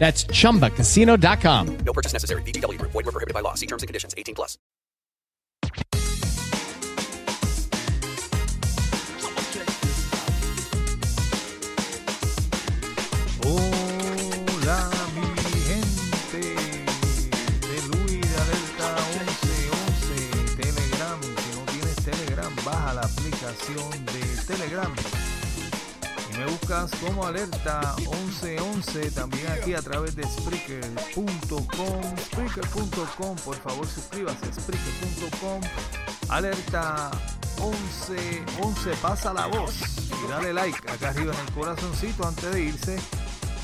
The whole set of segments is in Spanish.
That's chumbacasino.com. No purchase necessary. VGW Group. Void were prohibited by law. See terms and conditions. 18 plus. Hola mi gente de Luis de Alerta 1111 Telegram. Si no tienes Telegram, baja la aplicación de Telegram. Me buscas como Alerta 1111 también aquí a través de Spreaker.com. Spreaker.com, por favor suscríbase. Spreaker.com. Alerta 1111, pasa la voz y dale like acá arriba en el corazoncito antes de irse.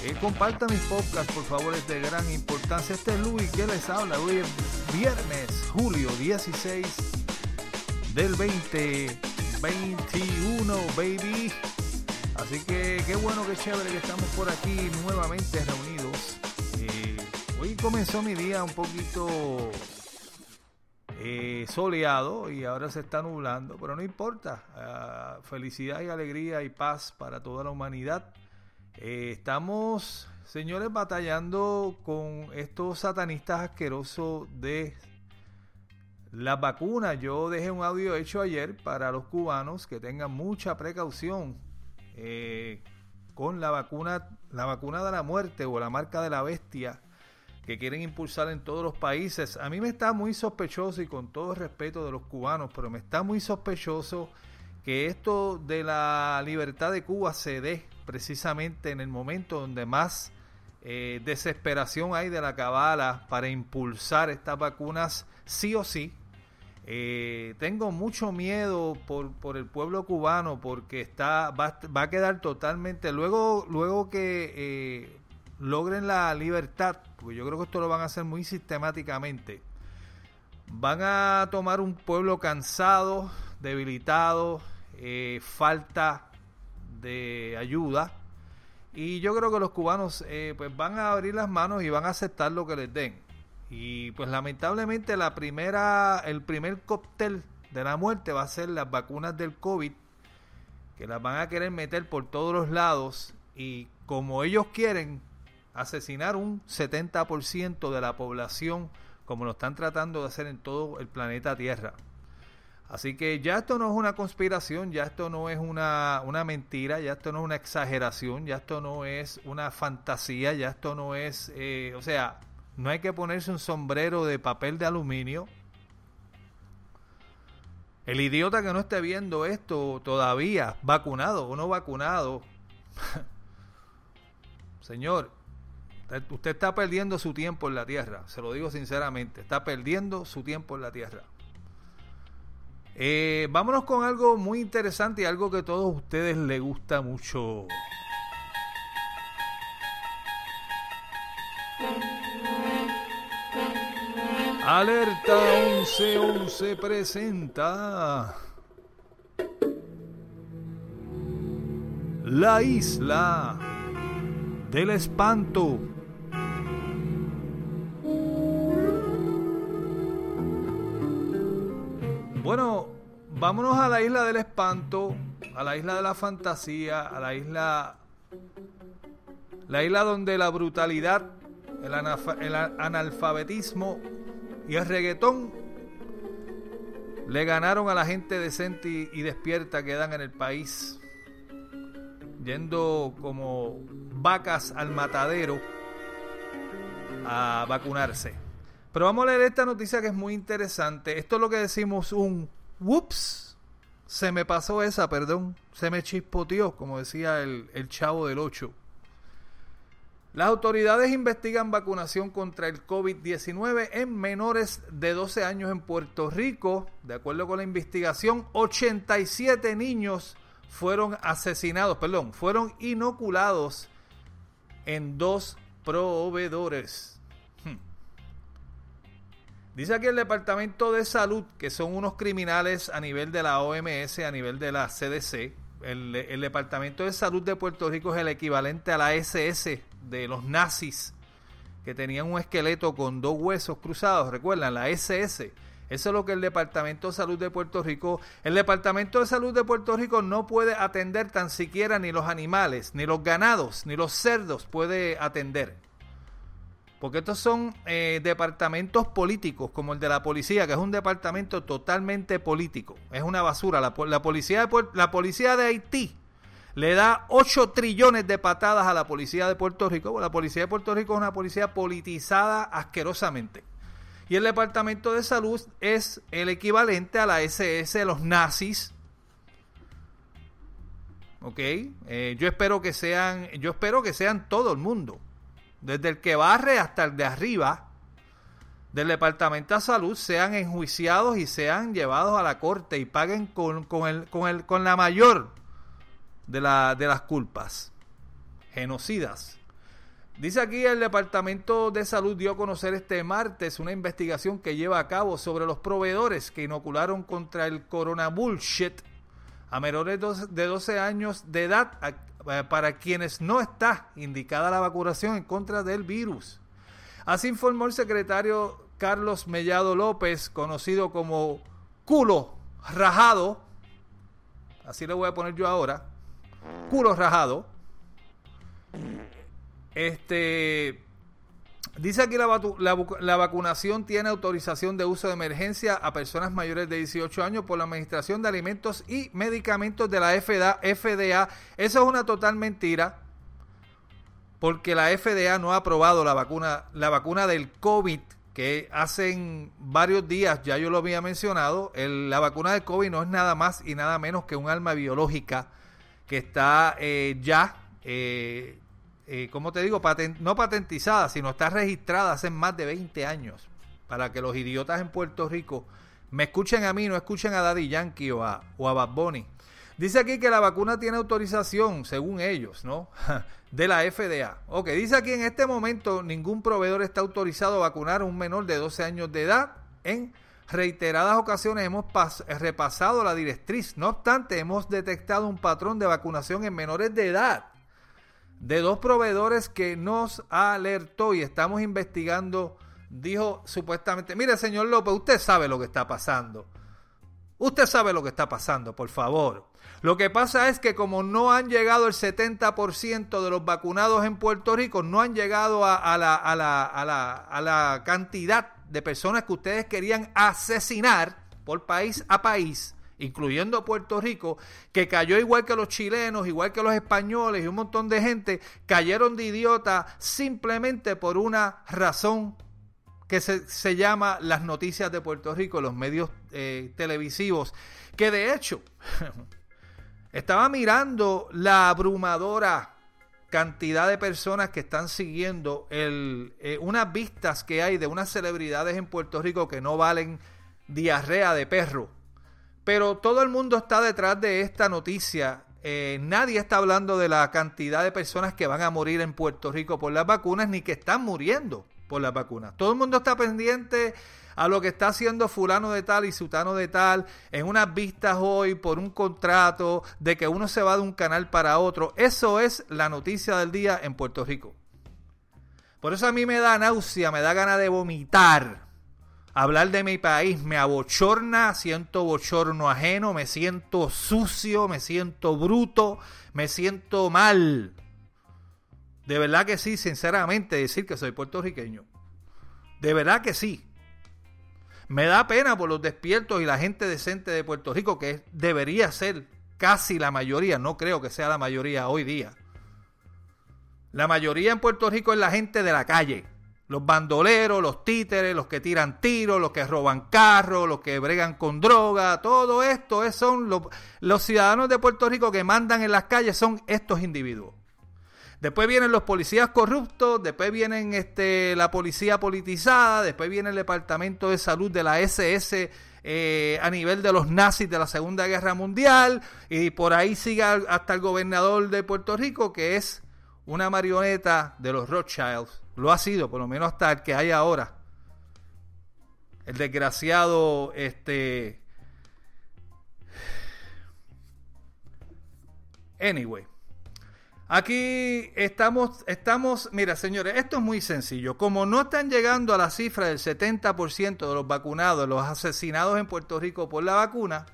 Eh, comparta mis podcasts, por favor, es de gran importancia. Este es Luis que les habla. Hoy es viernes, julio 16 del 2021, baby. Así que qué bueno, qué chévere que estamos por aquí nuevamente reunidos. Eh, hoy comenzó mi día un poquito eh, soleado y ahora se está nublando, pero no importa. Ah, felicidad y alegría y paz para toda la humanidad. Eh, estamos, señores, batallando con estos satanistas asquerosos de las vacunas. Yo dejé un audio hecho ayer para los cubanos que tengan mucha precaución eh, con la vacuna, la vacuna de la muerte o la marca de la bestia que quieren impulsar en todos los países. A mí me está muy sospechoso y con todo el respeto de los cubanos, pero me está muy sospechoso que esto de la libertad de Cuba se dé precisamente en el momento donde más eh, desesperación hay de la cabala para impulsar estas vacunas sí o sí. Eh, tengo mucho miedo por, por, el pueblo cubano porque está va, va a quedar totalmente luego luego que eh, logren la libertad porque yo creo que esto lo van a hacer muy sistemáticamente van a tomar un pueblo cansado debilitado eh, falta de ayuda y yo creo que los cubanos eh, pues van a abrir las manos y van a aceptar lo que les den y pues lamentablemente la primera el primer cóctel de la muerte va a ser las vacunas del COVID que las van a querer meter por todos los lados y como ellos quieren asesinar un 70% de la población como lo están tratando de hacer en todo el planeta Tierra. Así que ya esto no es una conspiración, ya esto no es una, una, mentira, ya esto no es una exageración, ya esto no es una fantasía, ya esto no es, eh, o sea, no hay que ponerse un sombrero de papel de aluminio. El idiota que no esté viendo esto todavía, vacunado o no vacunado, señor, usted está perdiendo su tiempo en la tierra, se lo digo sinceramente, está perdiendo su tiempo en la tierra. Eh, vámonos con algo muy interesante y algo que a todos ustedes les gusta mucho. Alerta 1111 presenta La isla del espanto. Bueno, vámonos a la isla del espanto, a la isla de la fantasía, a la isla la isla donde la brutalidad, el, el analfabetismo y el reggaetón le ganaron a la gente decente y, despierta que dan en el país, yendo como vacas al matadero a vacunarse. Pero vamos a leer esta noticia que es muy interesante. Esto es lo que decimos un whoops. Se me pasó esa, perdón. Se me chispoteó, como decía el, el chavo del 8. Las autoridades investigan vacunación contra el COVID-19 en menores de 12 años en Puerto Rico. De acuerdo con la investigación, 87 niños fueron asesinados, perdón, fueron inoculados en dos proveedores. Hmm. Dice aquí el Departamento de Salud que son unos criminales a nivel de la OMS, a nivel de la CDC. El, el Departamento de Salud de Puerto Rico es el equivalente a la SS de los nazis que tenían un esqueleto con dos huesos cruzados, recuerdan, la SS. Eso es lo que el Departamento de Salud de Puerto Rico, el Departamento de Salud de Puerto Rico no puede atender tan siquiera ni los animales, ni los ganados, ni los cerdos puede atender. Porque estos son eh, departamentos políticos, como el de la policía, que es un departamento totalmente político. Es una basura. La, la policía, de, la policía de Haití le da 8 trillones de patadas a la policía de Puerto Rico. La policía de Puerto Rico es una policía politizada asquerosamente. Y el Departamento de Salud es el equivalente a la SS de los nazis. ¿Ok? Eh, yo espero que sean, yo espero que sean todo el mundo. Desde el que barre hasta el de arriba del Departamento de Salud sean enjuiciados y sean llevados a la corte y paguen con, con, el, con, el, con la mayor de, de las culpas. Genocidas. Dice aquí el Departamento de Salud dio a conocer este martes una investigación que lleva a cabo sobre los proveedores que inocularon contra el corona bullshit a menores de 12 años de edad eh, para quienes no está indicada la vacunación en contra del virus. Así informó el secretario Carlos Mellado López, conocido como culo rajado, así le voy a poner yo ahora, culo rajado. Este dice aquí la, la, vacunación tiene autorización de uso de emergencia a personas mayores de 18 años por la Administración de Alimentos y Medicamentos de la FDA. FDA. Eso es una total mentira. Porque la FDA no ha aprobado la vacuna, la vacuna del COVID que hacen varios días, ya yo lo había mencionado, la vacuna del COVID no es nada más y nada menos que un arma biológica que está eh, ya, eh, eh, como te digo, no patentizada, sino está registrada hace más de 20 años. Para que los idiotas en Puerto Rico me escuchen a mí, no escuchen a Daddy Yankee o a, o a Bad Bunny. Dice aquí que la vacuna tiene autorización, según ellos, ¿no? De la FDA. Ok, dice aquí en este momento ningún proveedor está autorizado a vacunar a un menor de 12 años de edad en reiteradas ocasiones hemos repasado la directriz. No obstante, hemos detectado un patrón de vacunación en menores de edad de dos proveedores que nos alertó y estamos investigando. Dijo supuestamente, mire señor López, usted sabe lo que está pasando. Usted sabe lo que está pasando, por favor. Lo que pasa es que como no han llegado el 70% de los vacunados en Puerto Rico, no han llegado a, la, cantidad de personas que ustedes querían asesinar por país a país, incluyendo Puerto Rico, que cayó igual que los chilenos, igual que los españoles y un montón de gente, cayeron de idiota simplemente por una razón que se, se llama las noticias de Puerto Rico, los medios eh, televisivos, que de hecho estaba mirando la abrumadora cantidad de personas que están siguiendo el, eh, unas vistas que hay de unas celebridades en Puerto Rico que no valen diarrea de perro. Pero todo el mundo está detrás de esta noticia. Eh, nadie está hablando de la cantidad de personas que van a morir en Puerto Rico por las vacunas ni que están muriendo por las vacunas. Todo el mundo está pendiente a lo que está haciendo fulano de tal y sutano de tal en unas vistas hoy por un contrato de que uno se va de un canal para otro. Eso es la noticia del día en Puerto Rico. Por eso a mí me da náusea, me da ganas de vomitar. Hablar de mi país me abochorna, siento bochorno ajeno, me siento sucio, me siento bruto, me siento mal. De verdad que sí, sinceramente, decir que soy puertorriqueño. De verdad que sí. Me da pena por los despiertos y la gente decente de Puerto Rico, que debería ser casi la mayoría, no creo que sea la mayoría hoy día. La mayoría en Puerto Rico es la gente de la calle, Los bandoleros, los títeres, los que tiran tiros, los que roban carros, los que bregan con droga, todo esto son los, los ciudadanos de Puerto Rico que mandan en las calles, son estos individuos. Después vienen los policías corruptos, después vienen este, la policía politizada, después viene el Departamento de Salud de la SS eh, a nivel de los nazis de la Segunda Guerra Mundial, y por ahí sigue hasta el gobernador de Puerto Rico, que es una marioneta de los Rothschilds lo ha sido, por lo menos hasta el que hay ahora. El desgraciado, este... Anyway. Aquí estamos, estamos, mira señores, esto es muy sencillo. Como no están llegando a la cifra del 70% de los vacunados, los asesinados en Puerto Rico por la vacuna,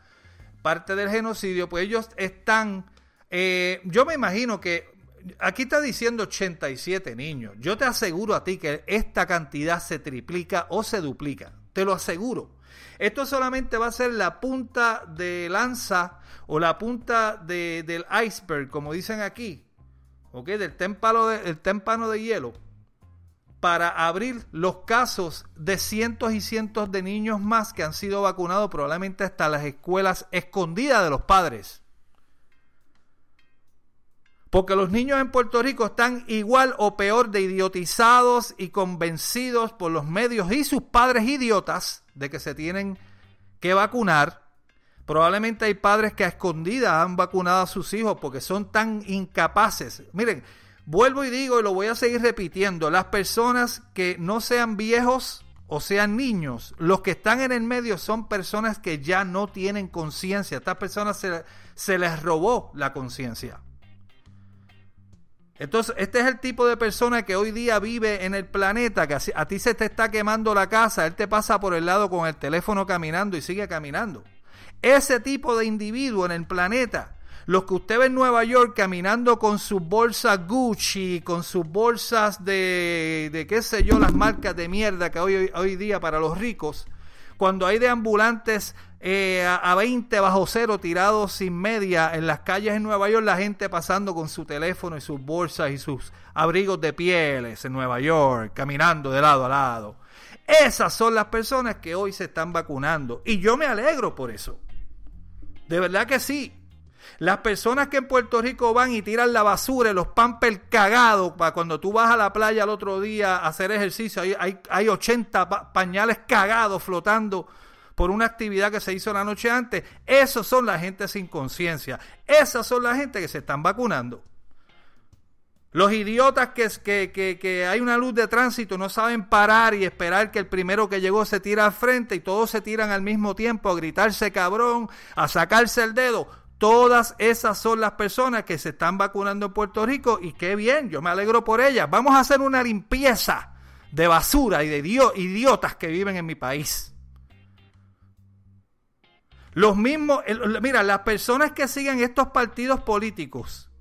parte del genocidio, pues ellos están, eh, yo me imagino que Aquí está diciendo 87 niños. Yo te aseguro a ti que esta cantidad se triplica o se duplica. Te lo aseguro. Esto solamente va a ser la punta de lanza o la punta del iceberg, como dicen aquí, ¿ok? Del témpano de, témpano de hielo, para abrir los casos de cientos y cientos de niños más que han sido vacunados probablemente hasta las escuelas escondidas de los padres. Porque los niños en Puerto Rico están igual o peor de idiotizados y convencidos por los medios y sus padres idiotas de que se tienen que vacunar. Probablemente hay padres que a escondidas han vacunado a sus hijos porque son tan incapaces. Miren, vuelvo y digo y lo voy a seguir repitiendo, las personas que no sean viejos o sean niños, los que están en el medio son personas que ya no tienen conciencia. Estas personas se, se les robó la conciencia. Entonces, este es el tipo de persona que hoy día vive en el planeta, que a ti se te está quemando la casa, él te pasa por el lado con el teléfono caminando y sigue caminando. Ese tipo de individuo en el planeta, los que usted ve en Nueva York caminando con sus bolsas Gucci, con sus bolsas de, de qué sé yo, las marcas de mierda que hoy, hoy día para los ricos, cuando hay de ambulantes eh, a, 20 bajo cero tirados sin media en las calles en Nueva York, la gente pasando con su teléfono y sus bolsas y sus abrigos de pieles en Nueva York, caminando de lado a lado. Esas son las personas que hoy se están vacunando y yo me alegro por eso. De verdad que sí. Las personas que en Puerto Rico van y tiran la basura, los pampers cagados, para cuando tú vas a la playa el otro día a hacer ejercicio, hay, hay, hay 80 pañales cagados flotando por una actividad que se hizo la noche antes. Esos son la gente sin conciencia. Esas son la gente que se están vacunando. Los idiotas que, que, que, hay una luz de tránsito no saben parar y esperar que el primero que llegó se tira al frente y todos se tiran al mismo tiempo a gritarse cabrón, a sacarse el dedo. Todas esas son las personas que se están vacunando en Puerto Rico y qué bien, yo me alegro por ellas. Vamos a hacer una limpieza de basura y de idiotas que viven en mi país. Los mismos, mira, las personas que siguen estos partidos políticos,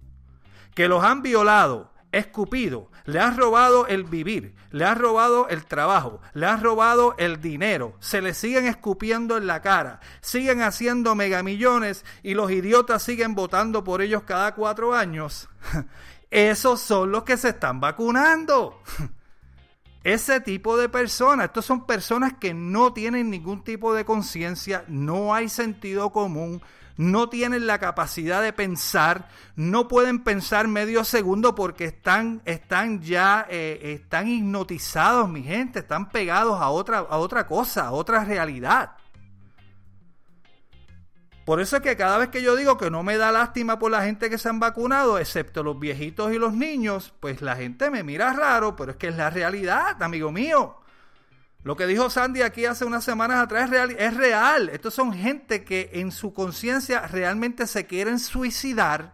que los han violado, escupido, le han robado el vivir, le han robado el trabajo, le han robado el dinero, se le siguen escupiendo en la cara, siguen haciendo megamillones y los idiotas siguen votando por ellos cada cuatro años. Esos son los que se están vacunando. Ese tipo de personas, estos son personas que no tienen ningún tipo de conciencia, no hay sentido común, no tienen la capacidad de pensar, no pueden pensar medio segundo porque están, están ya, eh, están hipnotizados, mi gente, están pegados a otra, a otra cosa, a otra realidad. Por eso es que cada vez que yo digo que no me da lástima por la gente que se han vacunado, excepto los viejitos y los niños, pues la gente me mira raro, pero es que es la realidad, amigo mío. Lo que dijo Sandy aquí hace unas semanas atrás es real. Es real. Estos son gente que en su conciencia realmente se quieren suicidar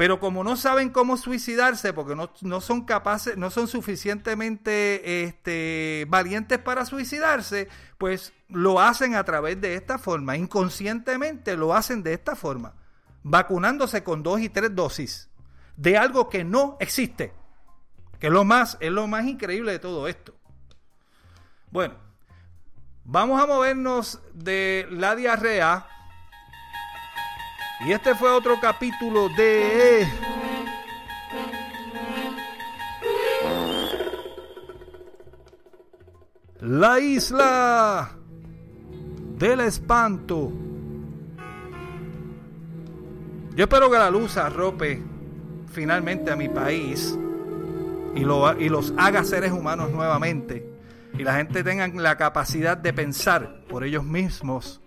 pero como no saben cómo suicidarse, porque no, son capaces, no son suficientemente este, valientes para suicidarse, pues lo hacen a través de esta forma. Inconscientemente lo hacen de esta forma. Vacunándose con dos y tres dosis de algo que no existe. Que es lo más, es lo más increíble de todo esto. Bueno, vamos a movernos de la diarrea y este fue otro capítulo de... La isla del espanto. Yo espero que la luz arrope finalmente a mi país y, lo, y los haga seres humanos nuevamente y la gente tenga la capacidad de pensar por ellos mismos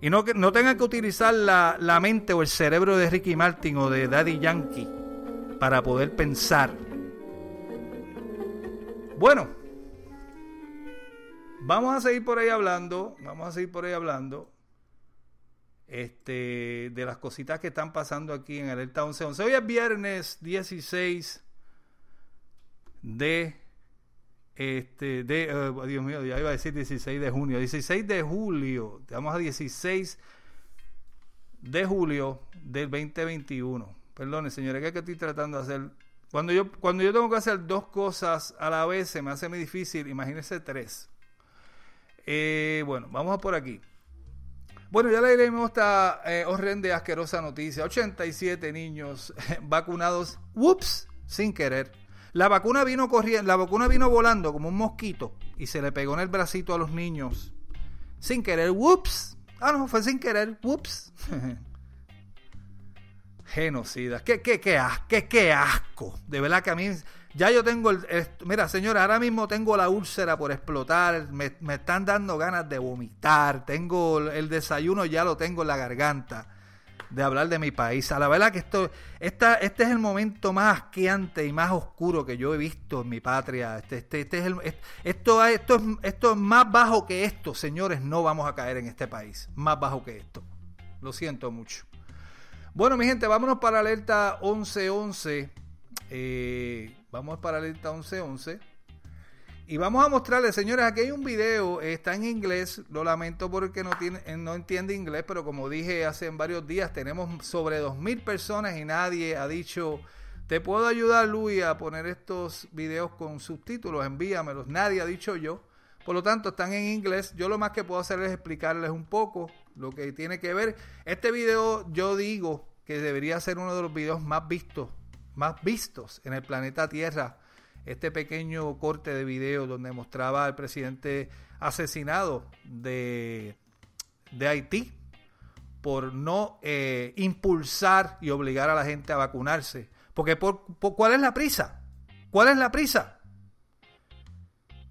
y no, no tengan que utilizar la, la mente o el cerebro de Ricky Martin o de Daddy Yankee para poder pensar. Bueno, vamos a seguir por ahí hablando, vamos a seguir por ahí hablando este, de las cositas que están pasando aquí en Alerta 1111. Hoy es viernes 16 de este de oh, Dios mío, ya iba a decir 16 de junio, 16 de julio, estamos a 16 de julio del 2021. Perdone, señores, que, que estoy tratando de hacer cuando yo cuando yo tengo que hacer dos cosas a la vez se me hace muy difícil, imagínense tres. Eh, bueno, vamos a por aquí. Bueno, ya le diremos esta eh, horrenda y asquerosa noticia. 87 niños vacunados, ups, sin querer. La vacuna vino corriendo, la vacuna vino volando como un mosquito y se le pegó en el bracito a los niños. Sin querer, ups. Ah, no, fue sin querer, ups. Genocidas. ¿Qué, qué, qué, qué, qué asco. De verdad que a mí ya yo tengo el, mira, señora, ahora mismo tengo la úlcera por explotar, me, están dando ganas de vomitar, tengo el desayuno ya lo tengo en la garganta de hablar de mi país. A la verdad que esto, esta, este es el momento más asqueante y más oscuro que yo he visto en mi patria. Este, este, este es el, esto, esto, es, esto es más bajo que esto, señores, no vamos a caer en este país. Más bajo que esto. Lo siento mucho. Bueno, mi gente, vámonos para alerta 1111. Eh, Vamos para la lista 1111. Y vamos a mostrarles, señores, aquí hay un video, está en inglés, lo lamento porque no, tiene, eh, no entiende inglés, pero como dije hace varios días, tenemos sobre 2.000 personas y nadie ha dicho, te puedo ayudar Luis a poner estos videos con subtítulos, envíamelos, nadie ha dicho yo. Por lo tanto, están en inglés. Yo lo más que puedo hacer es explicarles un poco lo que tiene que ver. Este video yo digo que debería ser uno de los videos más vistos más vistos en el planeta Tierra. Este pequeño corte de video donde mostraba al presidente asesinado de, de Haití por no eh, impulsar y obligar a la gente a vacunarse. Porque por, ¿cuál es la prisa? ¿Cuál es la prisa?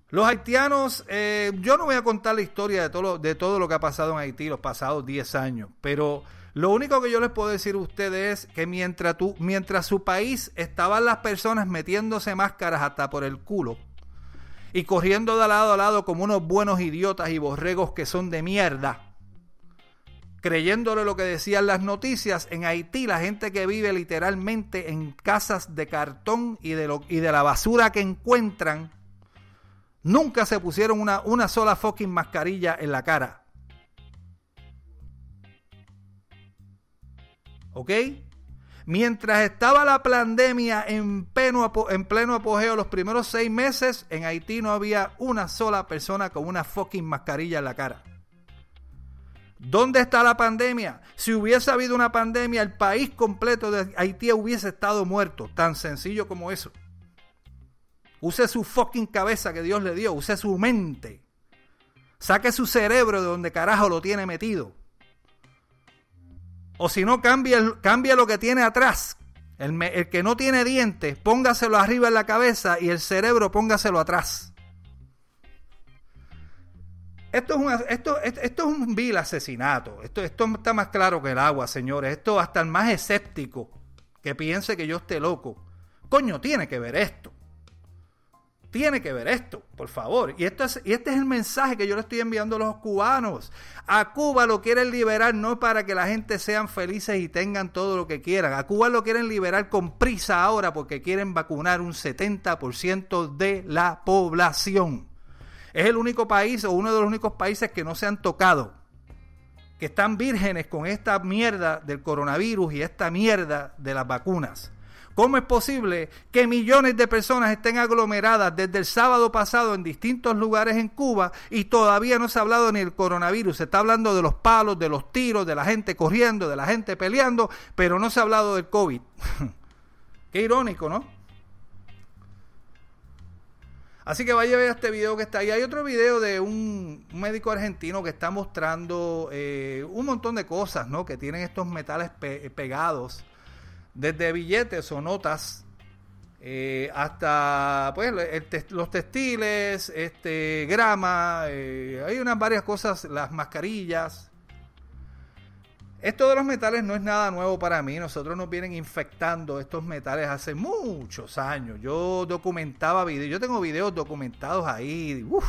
Los haitianos, eh, yo no voy a contar la historia de todo, lo, de todo lo que ha pasado en Haití los pasados 10 años, pero lo único que yo les puedo decir a ustedes es que mientras, tú, mientras su país estaban las personas metiéndose máscaras hasta por el culo y corriendo de lado a lado como unos buenos idiotas y borregos que son de mierda, creyéndole lo que decían las noticias, en Haití la gente que vive literalmente en casas de cartón y de, lo, y de la basura que encuentran, nunca se pusieron una, una sola fucking mascarilla en la cara. ¿Ok? Mientras estaba la pandemia en pleno, en pleno apogeo los primeros seis meses, en Haití no había una sola persona con una fucking mascarilla en la cara. ¿Dónde está la pandemia? Si hubiese habido una pandemia, el país completo de Haití hubiese estado muerto. Tan sencillo como eso. Use su fucking cabeza que Dios le dio. Use su mente. Saque su cerebro de donde carajo lo tiene metido. O si no, cambia, cambia lo que tiene atrás. El, que no tiene dientes, póngaselo arriba en la cabeza y el cerebro póngaselo atrás. Esto es, un, esto, esto, es un vil asesinato. Esto, esto está más claro que el agua, señores. Esto hasta el más escéptico que piense que yo esté loco. Coño, tiene que ver esto tiene que ver esto, por favor. Y, esto es, y este es el mensaje que yo le estoy enviando a los cubanos. A Cuba lo quieren liberar no para que la gente sean felices y tengan todo lo que quieran. A Cuba lo quieren liberar con prisa ahora porque quieren vacunar un 70% de la población. Es el único país o uno de los únicos países que no se han tocado. Que están vírgenes con esta mierda del coronavirus y esta mierda de las vacunas. ¿Cómo es posible que millones de personas estén aglomeradas desde el sábado pasado en distintos lugares en Cuba y todavía no se ha hablado ni del coronavirus? Se está hablando de los palos, de los tiros, de la gente corriendo, de la gente peleando, pero no se ha hablado del COVID. Qué irónico, ¿no? Así que vaya a ver este video que está ahí. Hay otro video de un, médico argentino que está mostrando eh, un montón de cosas, ¿no? Que tienen estos metales pe- pegados, desde billetes o notas eh, hasta pues los textiles, este grama, eh, hay unas varias cosas, las mascarillas. Esto de los metales no es nada nuevo para mí. Nosotros nos vienen infectando estos metales hace muchos años. Yo documentaba videos, yo tengo videos documentados ahí, uf,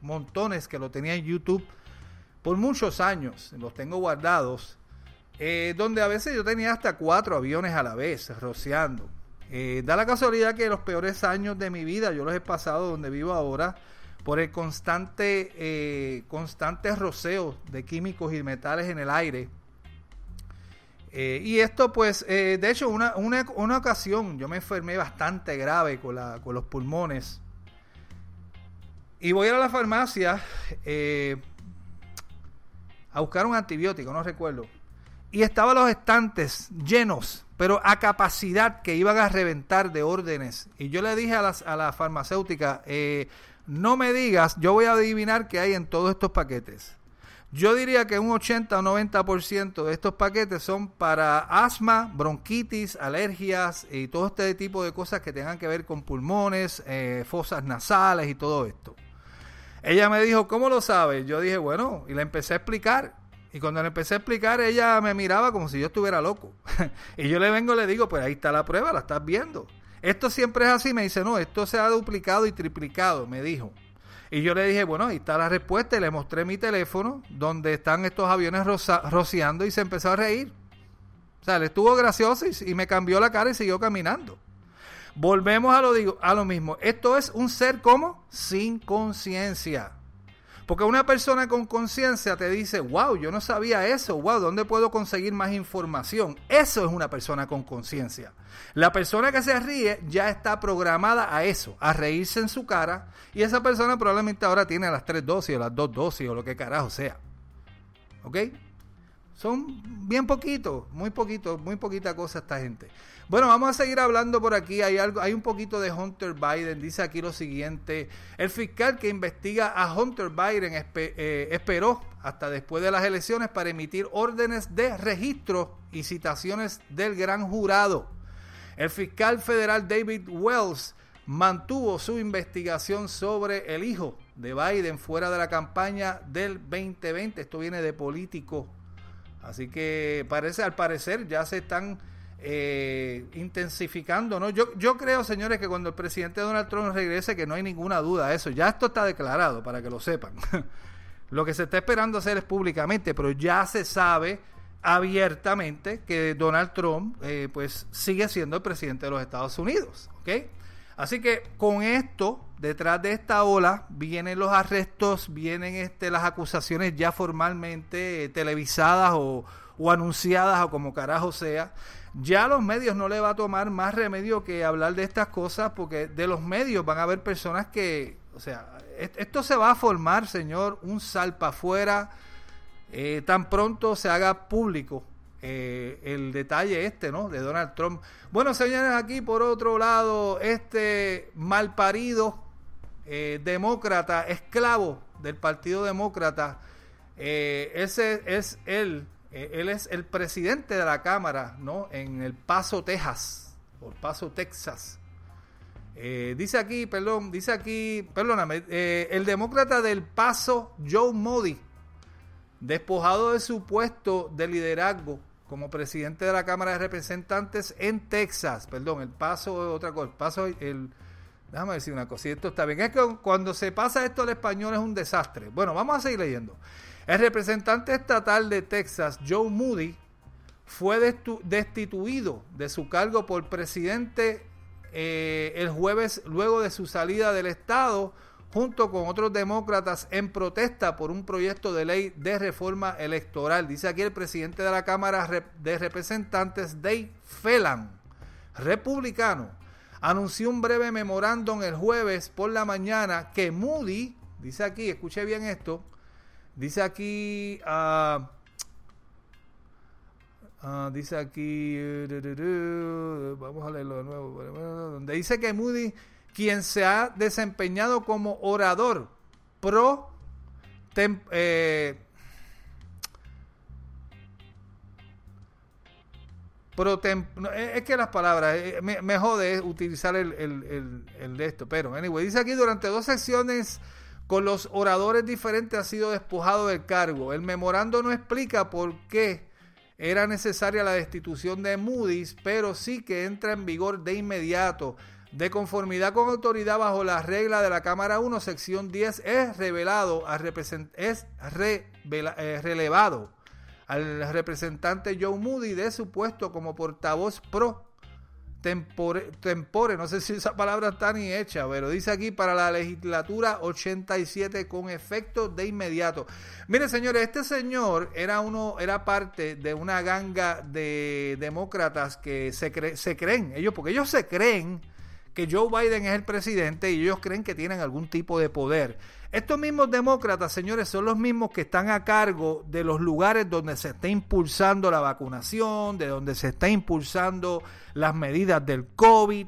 montones que lo tenía en YouTube por muchos años. Los tengo guardados. Eh, donde a veces yo tenía hasta cuatro aviones a la vez rociando. Eh, da la casualidad que los peores años de mi vida yo los he pasado donde vivo ahora por el constante, eh, constante roceo de químicos y metales en el aire. Eh, y esto pues, de hecho, una, una, ocasión yo me enfermé bastante grave con, la, con los pulmones. Y voy a ir a la farmacia a buscar un antibiótico, no recuerdo. Y estaban los estantes llenos, pero a capacidad que iban a reventar de órdenes. Y yo le dije a, las- a la farmacéutica, eh, no me digas, yo voy a adivinar qué hay en todos estos paquetes. Yo diría que un 80 o 90% de estos paquetes son para asma, bronquitis, alergias y todo este tipo de cosas que tengan que ver con pulmones, eh, fosas nasales y todo esto. Ella me dijo, ¿cómo lo sabes? Yo dije, bueno, y le empecé a explicar. Y cuando le empecé a explicar, ella me miraba como si yo estuviera loco. y yo le vengo y le digo, pues ahí está la prueba, la estás viendo. Esto siempre es así. Me dice, no, esto se ha duplicado y triplicado, me dijo. Y yo le dije, bueno, ahí está la respuesta. Y le mostré mi teléfono donde están estos aviones rociando y se empezó a reír. O sea, le estuvo gracioso y, y me cambió la cara y siguió caminando. Volvemos a lo, digo, a lo mismo. Esto es un ser como sin conciencia. Porque una persona con conciencia te dice, wow, yo no sabía eso, wow, ¿dónde puedo conseguir más información? Eso es una persona con conciencia. La persona que se ríe ya está programada a eso, a reírse en su cara, y esa persona probablemente ahora tiene las tres dosis o las dos dosis o lo que carajo sea. ¿Ok? Son bien poquitos, muy poquitos, muy poquita cosa esta gente. Bueno, vamos a seguir hablando por aquí. Hay algo, hay un poquito de Hunter Biden. Dice aquí lo siguiente: el fiscal que investiga a Hunter Biden eh, esperó hasta después de las elecciones para emitir órdenes de registro y citaciones del gran jurado. El fiscal federal David Wells mantuvo su investigación sobre el hijo de Biden fuera de la campaña del 2020. Esto viene de político Así que parece, al parecer, ya se están eh, intensificando, ¿no? Yo, yo creo, señores, que cuando el presidente Donald Trump regrese, que no hay ninguna duda de eso. Ya esto está declarado, para que lo sepan. lo que se está esperando hacer es públicamente, pero ya se sabe abiertamente que Donald Trump, eh, pues, sigue siendo el presidente de los Estados Unidos, ¿ok? Así que con esto, detrás de esta ola, vienen los arrestos, vienen este, las acusaciones ya formalmente televisadas o, o anunciadas o como carajo sea. Ya a los medios no le va a tomar más remedio que hablar de estas cosas porque de los medios van a haber personas que, o sea, est- esto se va a formar, señor, un salpa afuera eh, tan pronto se haga público eh, el detalle este, ¿no? De Donald Trump. Bueno, señores, aquí por otro lado, este malparido eh, demócrata, esclavo del Partido Demócrata, eh, ese es él, eh, él es el presidente de la Cámara, ¿no? En El Paso, Texas, o El Paso, Texas. Eh, dice aquí, perdón, dice aquí, perdóname, eh, el demócrata del Paso, Joe Modi, despojado de su puesto de liderazgo como presidente de la Cámara de Representantes en Texas, perdón, el paso otra cosa, el paso el déjame decir una cosa, si esto está bien, es que cuando se pasa esto al español es un desastre. Bueno, vamos a seguir leyendo. El representante estatal de Texas, Joe Moody, fue destituido de su cargo por presidente eh, el jueves luego de su salida del estado junto con otros demócratas en protesta por un proyecto de ley de reforma electoral. Dice aquí el presidente de la Cámara de Representantes, Dave Phelan, republicano, anunció un breve memorándum el jueves por la mañana que Moody, dice aquí, escuche bien esto, dice aquí, ah, dice aquí, eh, vamos a leerlo de nuevo, donde dice que Moody quien se ha desempeñado como orador pro eh, es que las palabras, eh, me, jode utilizar el, el, de esto, pero anyway, dice aquí durante dos secciones con los oradores diferentes ha sido despojado del cargo. El memorando no explica por qué era necesaria la destitución de Moody's, pero sí que entra en vigor de inmediato. De conformidad con autoridad bajo la regla de la Cámara 1, sección 10, es revelado, eh, relevado al representante Joe Moody de su puesto como portavoz pro tempore, tempore, no sé si esa palabra está ni hecha, pero dice aquí para la legislatura 87 con efecto de inmediato. Mire, señores, este señor era uno era parte de una ganga de demócratas que se, se creen, ellos porque ellos se creen que Joe Biden es el presidente y ellos creen que tienen algún tipo de poder. Estos mismos demócratas, señores, son los mismos que están a cargo de los lugares donde se está impulsando la vacunación, de donde se está impulsando las medidas del COVID.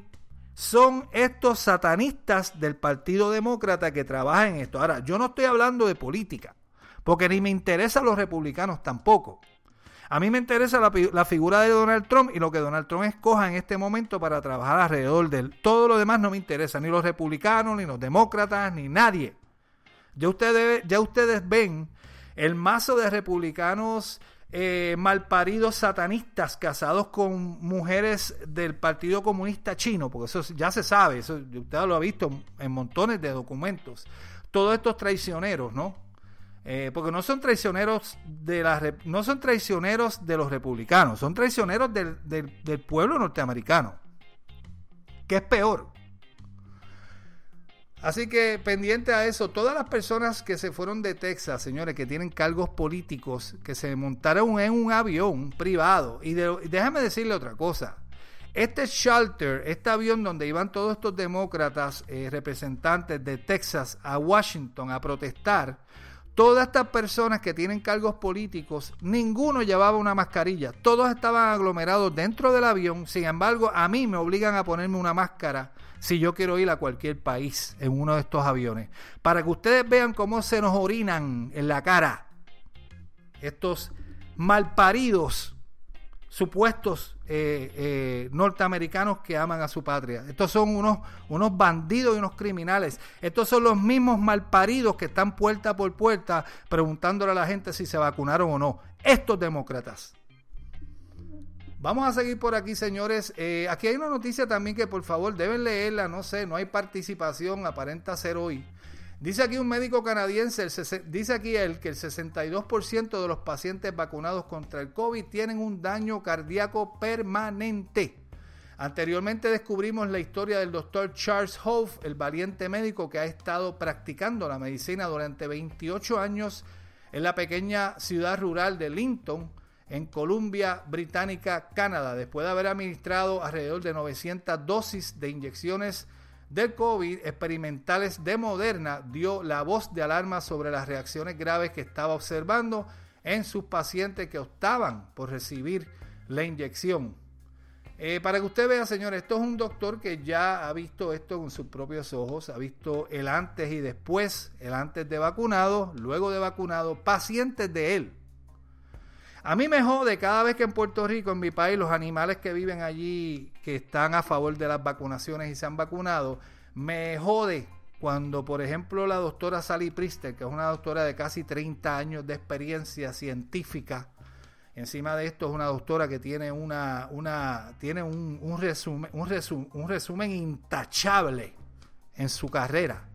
Son estos satanistas del Partido Demócrata que trabajan en esto. Ahora, yo no estoy hablando de política, porque ni me interesan los republicanos tampoco. A mí me interesa la, figura de Donald Trump y lo que Donald Trump escoja en este momento para trabajar alrededor de él. Todo lo demás no me interesa, ni los republicanos, ni los demócratas, ni nadie. Ya ustedes, ya ustedes ven el mazo de republicanos eh, malparidos satanistas casados con mujeres del Partido Comunista Chino, porque eso ya se sabe, eso usted lo ha visto en montones de documentos. Todos estos traicioneros, ¿no? Eh, porque no son traicioneros de las no son traicioneros de los republicanos, son traicioneros del, del, pueblo norteamericano, que es peor. Así que pendiente a eso, todas las personas que se fueron de Texas, señores, que tienen cargos políticos, que se montaron en un avión privado, y, déjame decirle otra cosa, este shelter, este avión donde iban todos estos demócratas eh, representantes de Texas a Washington a protestar, Todas estas personas que tienen cargos políticos, ninguno llevaba una mascarilla. Todos estaban aglomerados dentro del avión. Sin embargo, a mí me obligan a ponerme una máscara si yo quiero ir a cualquier país en uno de estos aviones. Para que ustedes vean cómo se nos orinan en la cara estos malparidos supuestos eh, eh, norteamericanos que aman a su patria. Estos son unos, unos bandidos y unos criminales. Estos son los mismos malparidos que están puerta por puerta preguntándole a la gente si se vacunaron o no. Estos demócratas. Vamos a seguir por aquí, señores. Eh, aquí hay una noticia también que por favor deben leerla. No sé, no hay participación, aparenta ser hoy. Dice aquí un médico canadiense, dice aquí él que el 62% de los pacientes vacunados contra el COVID tienen un daño cardíaco permanente. Anteriormente descubrimos la historia del doctor Charles Hoff, el valiente médico que ha estado practicando la medicina durante 28 años en la pequeña ciudad rural de Linton, en Columbia Británica, Canadá, después de haber administrado alrededor de 900 dosis de inyecciones del COVID experimentales de Moderna dio la voz de alarma sobre las reacciones graves que estaba observando en sus pacientes que optaban por recibir la inyección. Eh, para que usted vea, señores, esto es un doctor que ya ha visto esto con sus propios ojos, ha visto el antes y después, el antes de vacunado, luego de vacunado, pacientes de él a mí me jode cada vez que en Puerto Rico, en mi país, los animales que viven allí, que están a favor de las vacunaciones y se han vacunado, me jode cuando, por ejemplo, la doctora Sally Priester, que es una doctora de casi 30 años de experiencia científica, encima de esto es una doctora que tiene una, una tiene un, resumen, un, un resumen intachable en su carrera.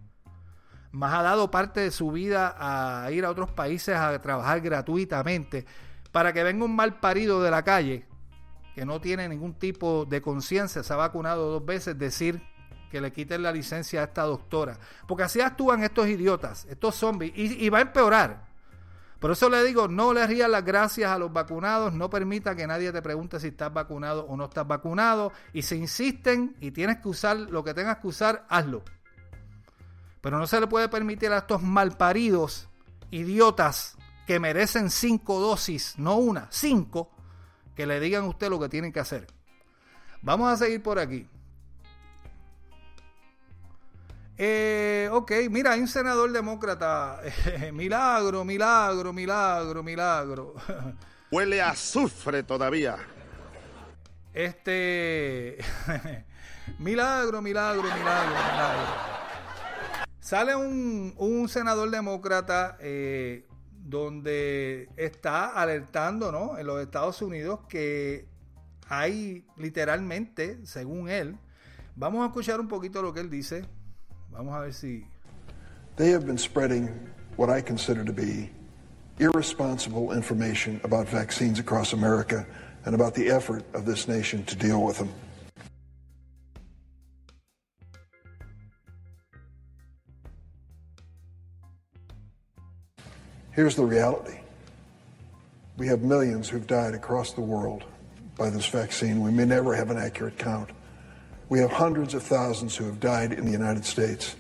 Más ha dado parte de su vida a ir a otros países a trabajar gratuitamente para que venga un mal parido de la calle que no tiene ningún tipo de conciencia, se ha vacunado dos veces, decir que le quiten la licencia a esta doctora. Porque así actúan estos idiotas, estos zombies, y, va a empeorar. Por eso le digo, no le rían las gracias a los vacunados, no permita que nadie te pregunte si estás vacunado o no estás vacunado, y si insisten y tienes que usar lo que tengas que usar, hazlo. Pero no se le puede permitir a estos malparidos, idiotas, que merecen cinco dosis, no una, cinco, que le digan a usted lo que tienen que hacer. Vamos a seguir por aquí. Eh, ok, mira, hay un senador demócrata. milagro, milagro, milagro, milagro. Huele a azufre todavía. Este. milagro, milagro, milagro, milagro. Sale un, un senador demócrata eh, donde está alertando en los Estados Unidos que hay literalmente, según él, vamos a escuchar un poquito lo que él dice. Vamos a ver si. They have been spreading what I consider to be irresponsible information about vaccines across America and about the effort of this nation to deal with them. Here's the reality. We have millions who've died across the world by this vaccine. We may never have an accurate count. We have hundreds of thousands who have died in the United States.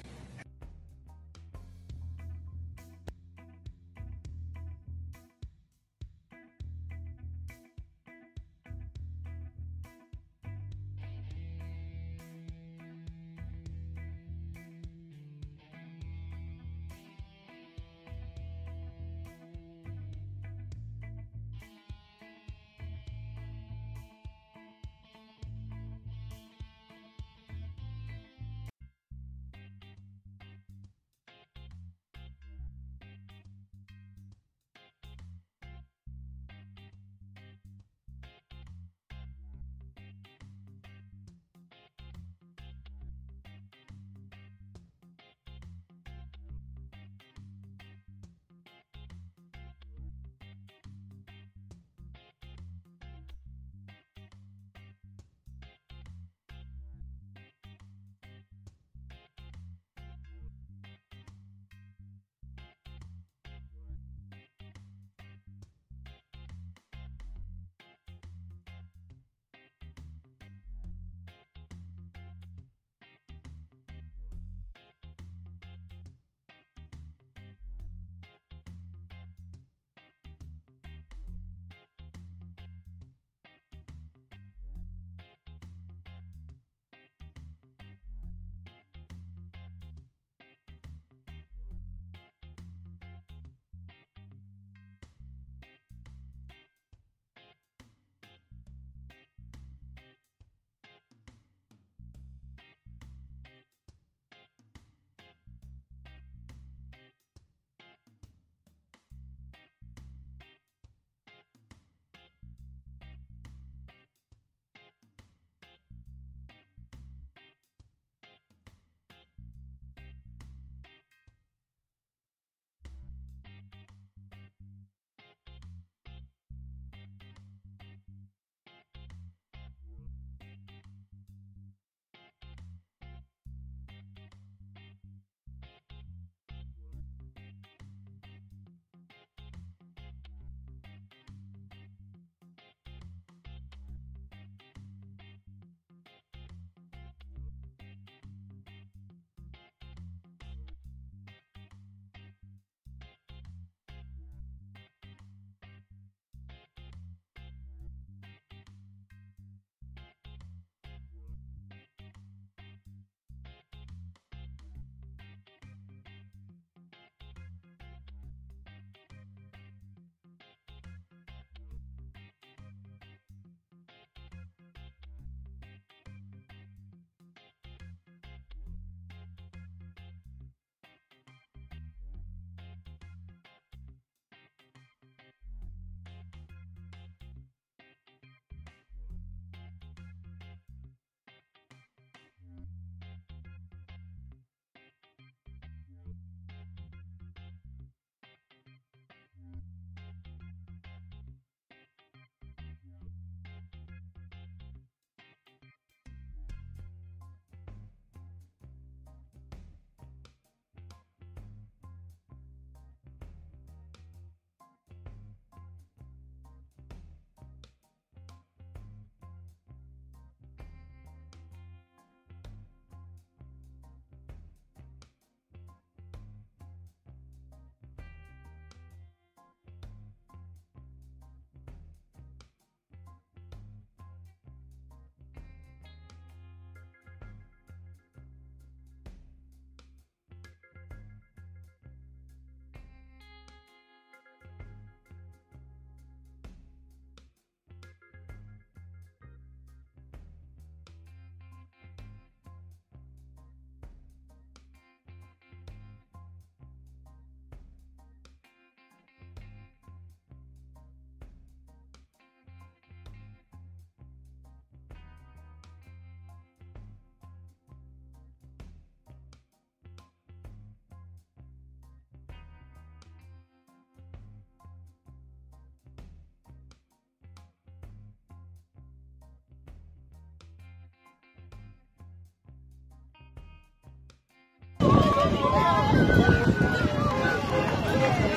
Thank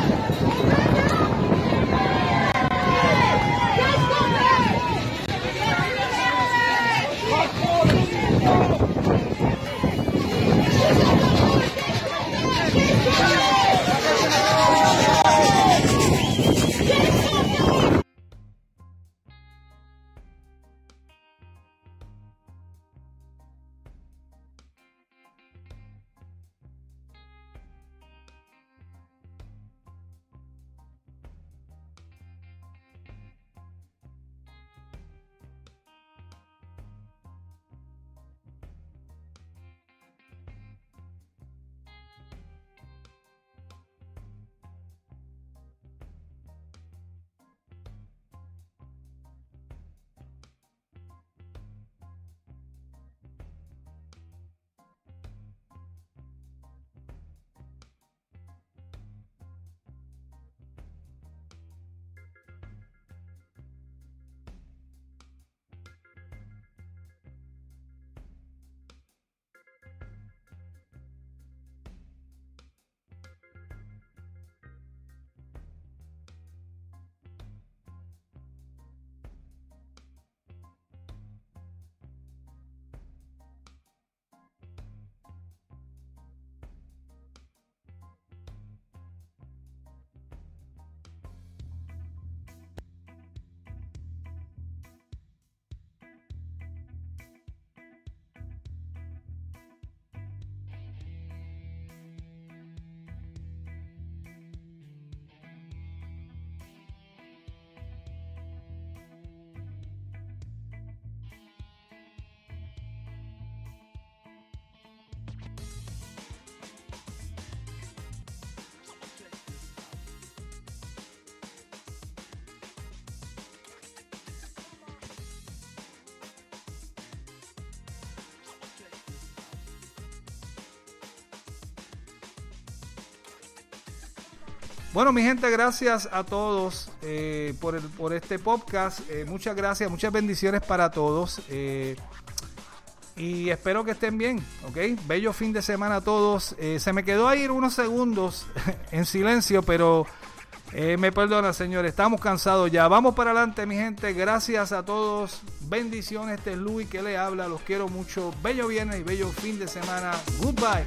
you. Bueno, mi gente, gracias a todos eh, por, el- por este podcast. Eh, muchas gracias, muchas bendiciones para todos. Eh, y espero que estén bien, ¿ok? Bello fin de semana a todos. Se me quedó ahí unos segundos en silencio, pero me perdona, señores. Estamos cansados ya. Vamos para adelante, mi gente. Gracias a todos. Bendiciones. Este es Luis que le habla. Los quiero mucho. Bello viernes y bello fin de semana. Goodbye.